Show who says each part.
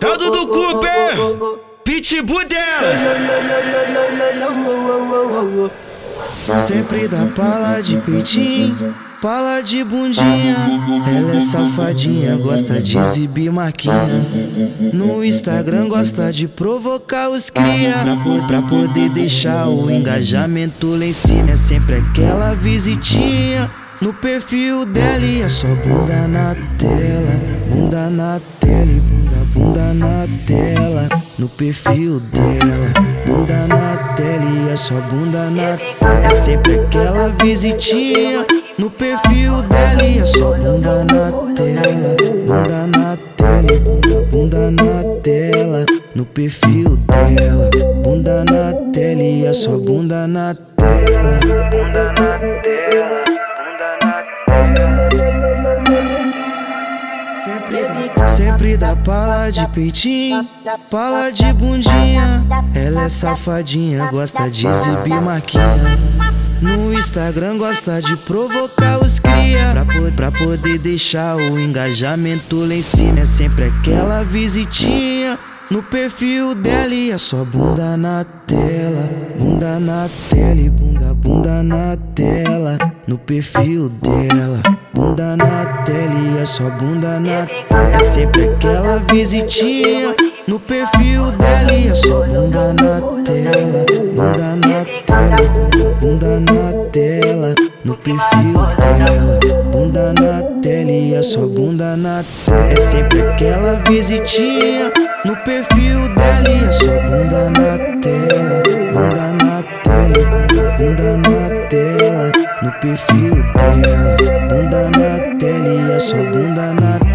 Speaker 1: Caldo do Cooper, pitbull dela.
Speaker 2: Sempre dá pala de peitinho, pala de bundinha. Ela é safadinha, gosta de exibir marquinha. No Instagram gosta de provocar os cria. Pra, po- pra poder deixar o engajamento lá em cima. É sempre aquela visitinha. No perfil dela e é só bunda na tela, bunda na tela e bunda, bunda na tela. No perfil dela, bunda na é só bunda na tela. É sempre aquela visitinha. No perfil dela e é só bunda na tela, bunda na tela bunda, bunda na tela. No perfil dela, bunda na tela e é na tela, bunda na tela. Sempre dá, pala de peitinho, pala de bundinha. Ela é safadinha, gosta de exibir marquinha. No Instagram gosta de provocar os cria pra, po- pra poder deixar o engajamento lá em cima. É sempre aquela visitinha no perfil dela e é só bunda na tela, bunda na tela e bunda, bunda na tela. No perfil dela, bunda na tela e é só bunda na tela. É sempre aquela visitinha no perfil dela e é só bunda na tela, bunda na tela, bunda, na tela. No perfil dela, bunda na tela e só bunda na tela. É sempre aquela visitinha no perfil dela e é só bunda na tela, perfil dela, bunda na tela e é só bunda na tela.